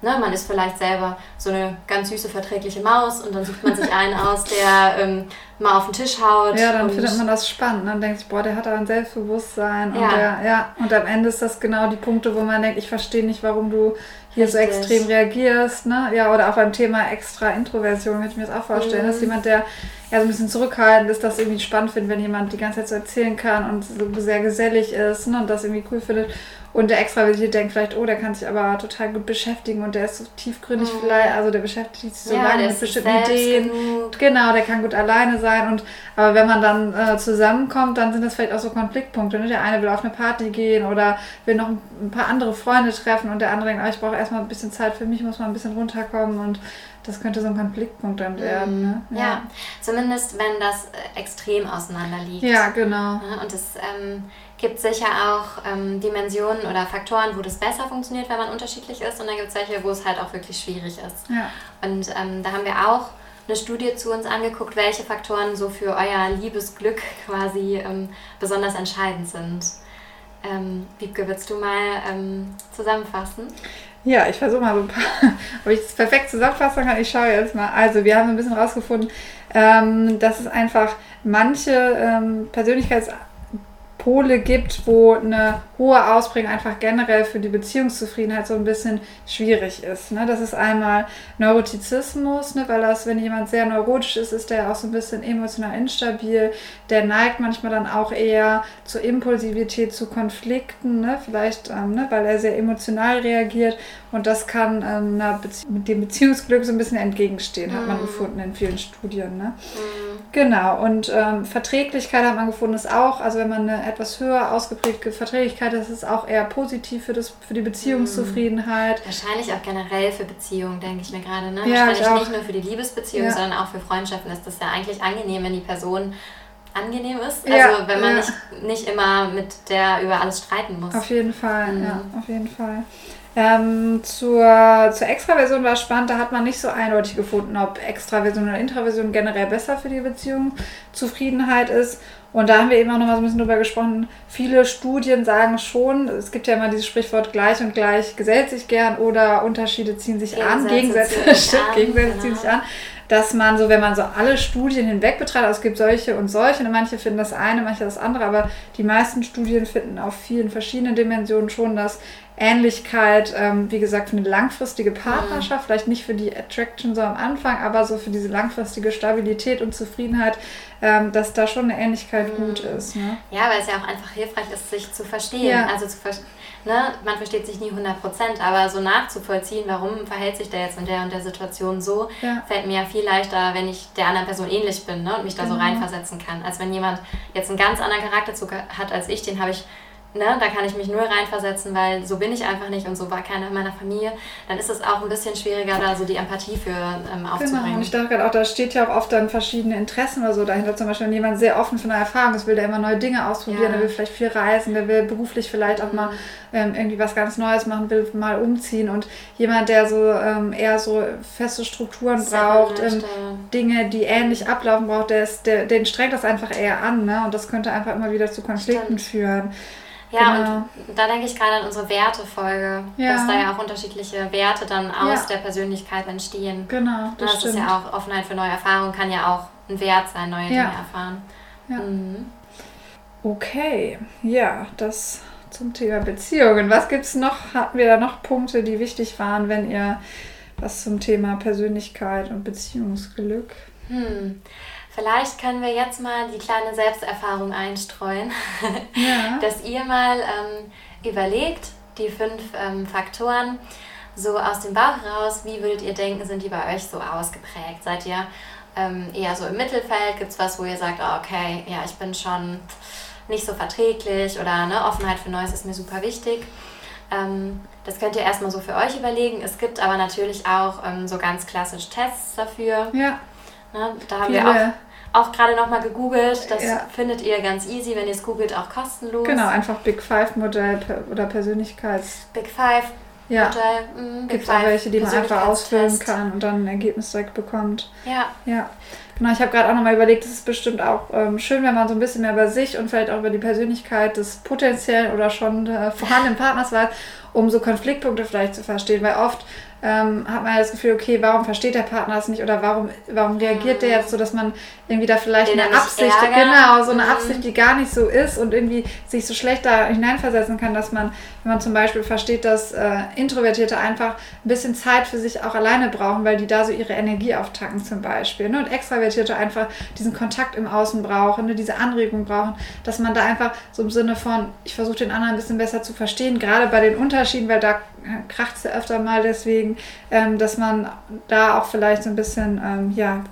Ne, man ist vielleicht selber so eine ganz süße, verträgliche Maus und dann sucht man sich einen aus, der ähm, mal auf den Tisch haut. Ja, dann findet man das spannend. Dann denkt sich, boah, der hat da ein Selbstbewusstsein. Ja. Und, der, ja, und am Ende ist das genau die Punkte, wo man denkt, ich verstehe nicht, warum du hier Richtig. so extrem reagierst. Ne? Ja, oder auch beim Thema extra Introversion könnte ich mir das auch vorstellen. Mhm. Dass jemand, der ja so ein bisschen zurückhaltend ist, das irgendwie spannend findet, wenn jemand die ganze Zeit so erzählen kann und so sehr gesellig ist ne? und das irgendwie cool findet. Und der Extravertierte denkt vielleicht, oh, der kann sich aber total gut beschäftigen und der ist so tiefgründig mhm. vielleicht, also der beschäftigt sich so ja, lange mit bestimmten Ideen. Genug. Genau, der kann gut alleine sein. Und aber wenn man dann äh, zusammenkommt, dann sind das vielleicht auch so Konfliktpunkte. Ne? Der eine will auf eine Party gehen oder will noch ein paar andere Freunde treffen und der andere denkt, oh, ich brauche erstmal ein bisschen Zeit für mich, muss mal ein bisschen runterkommen und das könnte so ein Konfliktpunkt dann werden. Ne? Ja. ja. zumindest wenn das äh, extrem auseinander liegt. Ja, genau. Und es ähm, gibt sicher auch ähm, Dimensionen oder Faktoren, wo das besser funktioniert, wenn man unterschiedlich ist. Und dann gibt es welche, wo es halt auch wirklich schwierig ist. Ja. Und ähm, da haben wir auch eine Studie zu uns angeguckt, welche Faktoren so für euer Liebesglück quasi ähm, besonders entscheidend sind. Ähm, Wiebke, willst du mal ähm, zusammenfassen? Ja, ich versuche mal so ein paar, ob ich das perfekt zusammenfassen kann. Ich schaue jetzt mal. Also, wir haben ein bisschen rausgefunden, ähm, dass es einfach manche ähm, Persönlichkeits- Pole gibt, wo eine hohe Ausprägung einfach generell für die Beziehungszufriedenheit so ein bisschen schwierig ist. Ne? Das ist einmal Neurotizismus, ne? weil das, wenn jemand sehr neurotisch ist, ist der auch so ein bisschen emotional instabil. Der neigt manchmal dann auch eher zur Impulsivität, zu Konflikten, ne? vielleicht, ähm, ne? weil er sehr emotional reagiert und das kann ähm, mit dem Beziehungsglück so ein bisschen entgegenstehen, hat man mhm. gefunden in vielen Studien. Ne? Mhm. Genau, und ähm, Verträglichkeit hat man gefunden, ist auch, also wenn man eine etwas höher ausgeprägte Verträglichkeit hat, ist es auch eher positiv für, das, für die Beziehungszufriedenheit. Mhm. Wahrscheinlich auch generell für Beziehungen, denke ich mir gerade. Ne? Ja, Wahrscheinlich nicht nur für die Liebesbeziehung, ja. sondern auch für Freundschaften ist das ja eigentlich angenehm, wenn die Person angenehm ist. Also ja, wenn man nicht, nicht immer mit der über alles streiten muss. Auf jeden Fall, mhm. ja, auf jeden Fall. Ähm, zur, zur Extraversion war spannend, da hat man nicht so eindeutig gefunden, ob Extraversion oder Intraversion generell besser für die Beziehung Zufriedenheit ist. Und da haben wir eben auch noch mal so ein bisschen drüber gesprochen. Viele Studien sagen schon, es gibt ja immer dieses Sprichwort gleich und gleich gesellt sich gern oder Unterschiede ziehen sich Gegensätze an, Gegensätze, ziehen, an, Gegensätze genau. ziehen sich an dass man so, wenn man so alle Studien hinweg betrachtet, also es gibt solche und solche, und manche finden das eine, manche das andere, aber die meisten Studien finden auf vielen verschiedenen Dimensionen schon, dass Ähnlichkeit, ähm, wie gesagt, für eine langfristige Partnerschaft, mhm. vielleicht nicht für die Attraction so am Anfang, aber so für diese langfristige Stabilität und Zufriedenheit, ähm, dass da schon eine Ähnlichkeit mhm. gut ist. Ne? Ja, weil es ja auch einfach hilfreich ist, sich zu verstehen. Ja. Also zu verstehen ne, man versteht sich nie 100 Prozent, aber so nachzuvollziehen, warum verhält sich der jetzt in der und der Situation so, ja. fällt mir ja viel leichter, wenn ich der anderen Person ähnlich bin ne, und mich da genau. so reinversetzen kann. Als wenn jemand jetzt einen ganz anderen Charakterzug hat als ich, den habe ich ne, da kann ich mich null reinversetzen, weil so bin ich einfach nicht und so war keiner in meiner Familie, dann ist es auch ein bisschen schwieriger, da so die Empathie für ähm, aufzubringen. Genau, und ich dachte gerade auch, da steht ja auch oft dann verschiedene Interessen oder so dahinter. Zum Beispiel, wenn jemand sehr offen für neue Erfahrungen ist, will der immer neue Dinge ausprobieren, ja. der will vielleicht viel reisen, der will beruflich vielleicht auch mal ähm, irgendwie was ganz Neues machen, will mal umziehen und jemand, der so ähm, eher so feste Strukturen sehr braucht, ähm, Dinge, die ähnlich ablaufen braucht, der ist, der, den strengt das einfach eher an, ne? Und das könnte einfach immer wieder zu Konflikten Stimmt. führen. Ja, genau. und da denke ich gerade an unsere Wertefolge, ja. dass da ja auch unterschiedliche Werte dann aus ja. der Persönlichkeit entstehen. Genau, das, das ist ja auch Offenheit für neue Erfahrungen, kann ja auch ein Wert sein, neue ja. Dinge erfahren. Ja. Mhm. Okay, ja, das zum Thema Beziehungen. Was gibt es noch? Hatten wir da noch Punkte, die wichtig waren, wenn ihr was zum Thema Persönlichkeit und Beziehungsglück? Hm. Vielleicht können wir jetzt mal die kleine Selbsterfahrung einstreuen, ja. dass ihr mal ähm, überlegt, die fünf ähm, Faktoren so aus dem Bauch raus, wie würdet ihr denken, sind die bei euch so ausgeprägt? Seid ihr ähm, eher so im Mittelfeld? Gibt es was, wo ihr sagt, oh, okay, ja, ich bin schon nicht so verträglich oder ne, Offenheit für Neues ist mir super wichtig? Ähm, das könnt ihr erstmal so für euch überlegen. Es gibt aber natürlich auch ähm, so ganz klassisch Tests dafür. Ja. Ne, da haben Viele. wir auch auch gerade nochmal gegoogelt. Das ja. findet ihr ganz easy, wenn ihr es googelt, auch kostenlos. Genau, einfach Big Five Modell oder Persönlichkeits. Big Five ja. Modell. Mhm, Gibt es auch welche, die man einfach ausfüllen kann und dann ein Ergebnis direkt bekommt. Ja. Ja. Genau, ich habe gerade auch nochmal überlegt, es ist bestimmt auch ähm, schön, wenn man so ein bisschen mehr über sich und vielleicht auch über die Persönlichkeit des potenziellen oder schon äh, vorhandenen Partners weiß, um so Konfliktpunkte vielleicht zu verstehen, weil oft ähm, hat man ja das Gefühl, okay, warum versteht der Partner es nicht oder warum, warum reagiert der jetzt so, dass man irgendwie da vielleicht eine Absicht, genau, so eine mhm. Absicht, die gar nicht so ist und irgendwie sich so schlecht da hineinversetzen kann, dass man, wenn man zum Beispiel versteht, dass äh, Introvertierte einfach ein bisschen Zeit für sich auch alleine brauchen, weil die da so ihre Energie auftanken zum Beispiel. Ne? Und Extravertierte einfach diesen Kontakt im Außen brauchen, ne? diese Anregung brauchen, dass man da einfach so im Sinne von, ich versuche den anderen ein bisschen besser zu verstehen, gerade bei den Unterschieden, weil da kracht es ja öfter mal deswegen, ähm, dass man da auch vielleicht so ein bisschen, ähm, ja,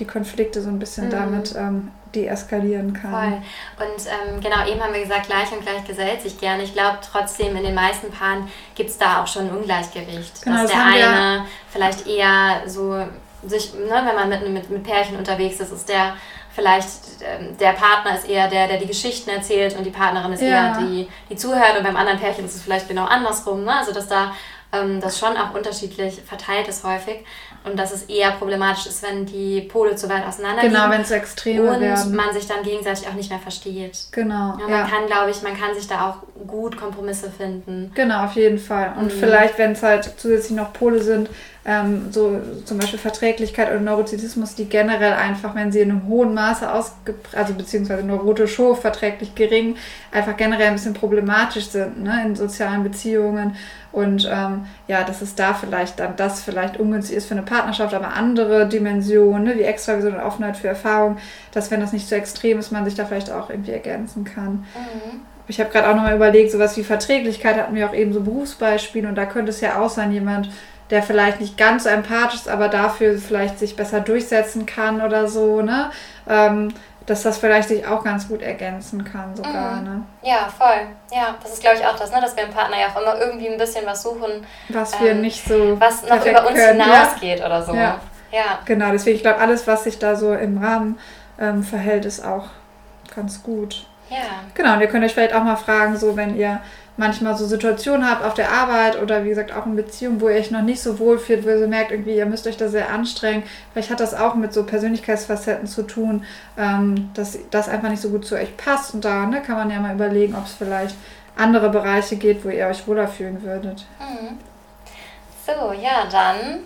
die Konflikte so ein bisschen mhm. damit ähm, deeskalieren kann. Voll. Und ähm, genau, eben haben wir gesagt, gleich und gleich gesellt sich gerne. Ich glaube trotzdem, in den meisten Paaren gibt es da auch schon ein Ungleichgewicht. Genau, dass das der eine vielleicht eher so sich, ne, wenn man mit, mit, mit Pärchen unterwegs ist, ist der vielleicht ähm, der Partner ist eher der, der die Geschichten erzählt und die Partnerin ist ja. eher die, die zuhört und beim anderen Pärchen ist es vielleicht genau andersrum. Ne? Also dass da ähm, das schon auch unterschiedlich verteilt ist häufig und dass es eher problematisch ist, wenn die Pole zu weit auseinander Genau, wenn es extreme und werden. man sich dann gegenseitig auch nicht mehr versteht. Genau. Ja, man ja. kann, glaube ich, man kann sich da auch gut Kompromisse finden. Genau, auf jeden Fall. Und mhm. vielleicht, wenn es halt zusätzlich noch Pole sind, ähm, so zum Beispiel Verträglichkeit oder Neurotizismus, die generell einfach, wenn sie in einem hohen Maße ausgeprägt, also beziehungsweise neurotisch hoch, verträglich gering, einfach generell ein bisschen problematisch sind ne, in sozialen Beziehungen. Und ähm, ja, dass es da vielleicht dann das vielleicht ungünstig ist für eine Partnerschaft, aber andere Dimensionen, ne, wie Extravision und Offenheit für Erfahrung, dass wenn das nicht so extrem ist, man sich da vielleicht auch irgendwie ergänzen kann. Mhm. Ich habe gerade auch nochmal überlegt, sowas wie Verträglichkeit hatten wir auch eben so Berufsbeispiele und da könnte es ja auch sein, jemand, der vielleicht nicht ganz so empathisch ist, aber dafür vielleicht sich besser durchsetzen kann oder so, ne? Ähm, dass das vielleicht sich auch ganz gut ergänzen kann sogar, mhm. ne? Ja, voll. Ja, das ist glaube ich auch das, ne? dass wir im Partner ja auch immer irgendwie ein bisschen was suchen. Was ähm, wir nicht so Was noch über uns können. hinausgeht ja. oder so. Ja. ja. Genau, deswegen, ich glaube, alles, was sich da so im Rahmen ähm, verhält, ist auch ganz gut. Ja. Genau, und ihr könnt euch vielleicht auch mal fragen, so wenn ihr manchmal so Situationen habt auf der Arbeit oder wie gesagt auch in Beziehungen, wo ihr euch noch nicht so wohl fühlt, wo ihr so merkt, irgendwie, ihr müsst euch da sehr anstrengen. Vielleicht hat das auch mit so Persönlichkeitsfacetten zu tun, ähm, dass das einfach nicht so gut zu euch passt. Und da ne, kann man ja mal überlegen, ob es vielleicht andere Bereiche geht, wo ihr euch wohler fühlen würdet. Mhm. So, ja, dann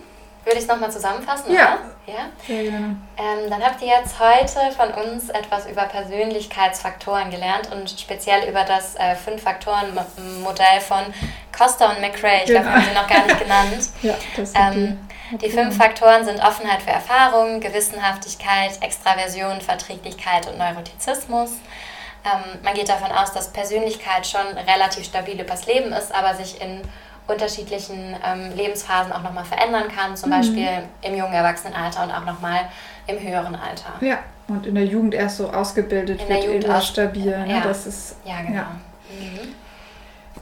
würde ich es nochmal zusammenfassen? Ja. Oder? ja. Sehr gerne. Ähm, dann habt ihr jetzt heute von uns etwas über Persönlichkeitsfaktoren gelernt und speziell über das äh, Fünf-Faktoren-Modell von Costa und McRae. Ich genau. glaube, wir haben sie noch gar nicht genannt. ja, das sind ähm, die. Die fünf Faktoren sind Offenheit für Erfahrung, Gewissenhaftigkeit, Extraversion, Verträglichkeit und Neurotizismus. Ähm, man geht davon aus, dass Persönlichkeit schon relativ stabil übers Leben ist, aber sich in unterschiedlichen ähm, Lebensphasen auch nochmal verändern kann, zum mhm. Beispiel im jungen Erwachsenenalter und auch nochmal im höheren Alter. Ja, und in der Jugend erst so ausgebildet in wird, eben stabil. Ne? Ja. Das ist, ja, genau. Ja. Mhm.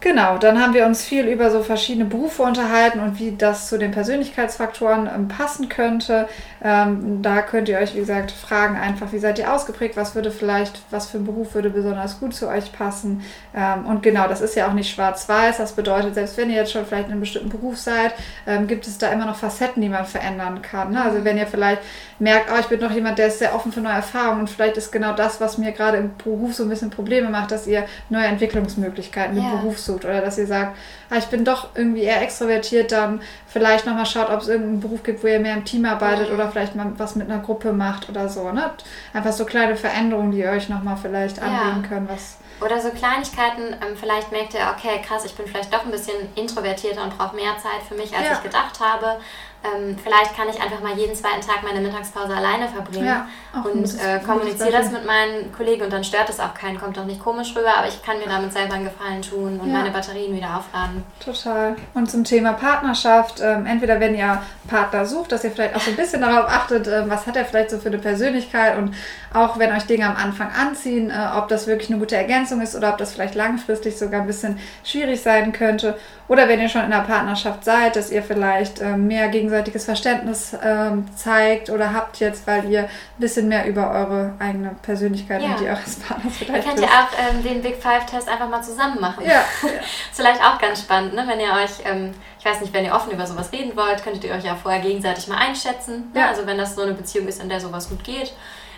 Genau, dann haben wir uns viel über so verschiedene Berufe unterhalten und wie das zu den Persönlichkeitsfaktoren ähm, passen könnte. Ähm, da könnt ihr euch, wie gesagt, fragen einfach, wie seid ihr ausgeprägt, was würde vielleicht, was für ein Beruf würde besonders gut zu euch passen. Ähm, und genau, das ist ja auch nicht schwarz-weiß. Das bedeutet, selbst wenn ihr jetzt schon vielleicht in einem bestimmten Beruf seid, ähm, gibt es da immer noch Facetten, die man verändern kann. Ne? Also wenn ihr vielleicht merkt, oh, ich bin doch jemand, der ist sehr offen für neue Erfahrungen und vielleicht ist genau das, was mir gerade im Beruf so ein bisschen Probleme macht, dass ihr neue Entwicklungsmöglichkeiten im Beruf sucht sucht oder dass ihr sagt, ah, ich bin doch irgendwie eher extrovertiert, dann vielleicht nochmal schaut, ob es irgendeinen Beruf gibt, wo ihr mehr im Team arbeitet oder vielleicht mal was mit einer Gruppe macht oder so. Ne? Einfach so kleine Veränderungen, die ihr euch nochmal vielleicht ja. können, was oder so Kleinigkeiten, ähm, vielleicht merkt ihr, okay, krass, ich bin vielleicht doch ein bisschen introvertierter und brauche mehr Zeit für mich, als ja. ich gedacht habe ähm, vielleicht kann ich einfach mal jeden zweiten Tag meine Mittagspause alleine verbringen ja, und äh, kommuniziere das mit meinen Kollegen und dann stört es auch keinen, kommt auch nicht komisch rüber, aber ich kann mir damit selber einen Gefallen tun und ja. meine Batterien wieder aufladen. Total. Und zum Thema Partnerschaft, ähm, entweder wenn ihr Partner sucht, dass ihr vielleicht auch so ein bisschen darauf achtet, äh, was hat er vielleicht so für eine Persönlichkeit und auch wenn euch Dinge am Anfang anziehen, äh, ob das wirklich eine gute Ergänzung ist oder ob das vielleicht langfristig sogar ein bisschen schwierig sein könnte. Oder wenn ihr schon in einer Partnerschaft seid, dass ihr vielleicht ähm, mehr gegenseitiges Verständnis ähm, zeigt oder habt jetzt, weil ihr ein bisschen mehr über eure eigene Persönlichkeit ja. und die eures Partners vielleicht Dann könnt ihr auch ähm, den Big Five-Test einfach mal zusammen machen. Ja. ja. ist vielleicht auch ganz spannend, ne? wenn ihr euch, ähm, ich weiß nicht, wenn ihr offen über sowas reden wollt, könntet ihr euch ja vorher gegenseitig mal einschätzen. Ne? Ja. Also wenn das so eine Beziehung ist, in der sowas gut geht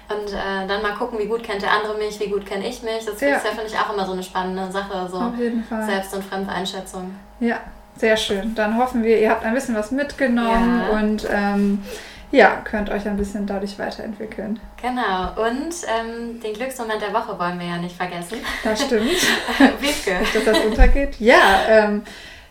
und äh, dann mal gucken, wie gut kennt der andere mich, wie gut kenne ich mich. Das ja. ist ja, finde ich, auch immer so eine spannende Sache, so Auf jeden Fall. Selbst- und Fremdeinschätzung. Ja, sehr schön. Dann hoffen wir, ihr habt ein bisschen was mitgenommen ja. und ähm, ja, könnt euch ein bisschen dadurch weiterentwickeln. Genau. Und ähm, den Glücksmoment der Woche wollen wir ja nicht vergessen. Das stimmt. Wiebke. Dass das untergeht. Ja, ähm,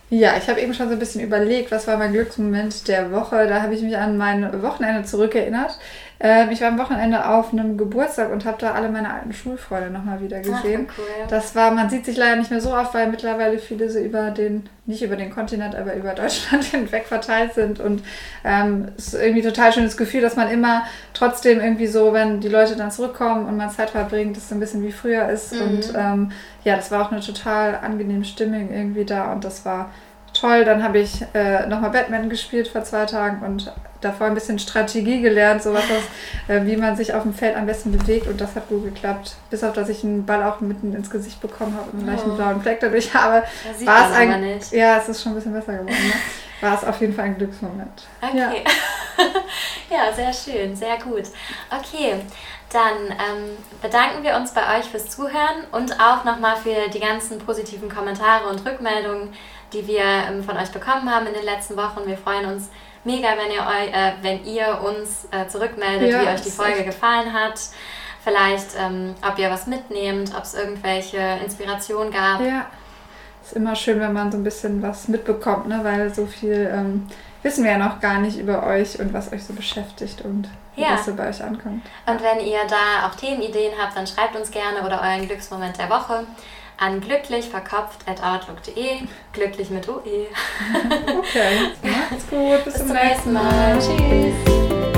ja, ich habe eben schon so ein bisschen überlegt, was war mein Glücksmoment der Woche. Da habe ich mich an mein Wochenende zurückerinnert. Ähm, ich war am Wochenende auf einem Geburtstag und habe da alle meine alten Schulfreunde nochmal wieder gesehen. Ach, cool. Das war, man sieht sich leider nicht mehr so oft, weil mittlerweile viele so über den, nicht über den Kontinent, aber über Deutschland hinweg verteilt sind. Und ähm, es ist irgendwie total schönes Gefühl, dass man immer trotzdem irgendwie so, wenn die Leute dann zurückkommen und man Zeit verbringt, dass es ein bisschen wie früher ist. Mhm. Und ähm, ja, das war auch eine total angenehme Stimmung irgendwie da und das war toll. Dann habe ich äh, nochmal Batman gespielt vor zwei Tagen und davor ein bisschen Strategie gelernt, sowas, was, äh, wie man sich auf dem Feld am besten bewegt und das hat gut geklappt. Bis auf, dass ich einen Ball auch mitten ins Gesicht bekommen habe und einen leichten oh. blauen Fleck dadurch habe. War es eigentlich. Ja, es ist schon ein bisschen besser geworden. Ne? War es auf jeden Fall ein Glücksmoment. Okay. Ja, ja sehr schön, sehr gut. Okay, dann ähm, bedanken wir uns bei euch fürs Zuhören und auch nochmal für die ganzen positiven Kommentare und Rückmeldungen, die wir ähm, von euch bekommen haben in den letzten Wochen. Wir freuen uns mega, wenn ihr, eu, äh, wenn ihr uns äh, zurückmeldet, ja, wie euch die Folge gefallen hat. Vielleicht, ähm, ob ihr was mitnehmt, ob es irgendwelche Inspirationen gab. Ja, ist immer schön, wenn man so ein bisschen was mitbekommt, ne? weil so viel ähm, wissen wir ja noch gar nicht über euch und was euch so beschäftigt und wie ja. das so bei euch ankommt. Und wenn ihr da auch Themenideen habt, dann schreibt uns gerne oder euren Glücksmoment der Woche an glücklichverkopft.outlook.de. Glücklich mit UE. okay, macht's gut. Bis, bis zum nächsten Mal. Mal. Tschüss.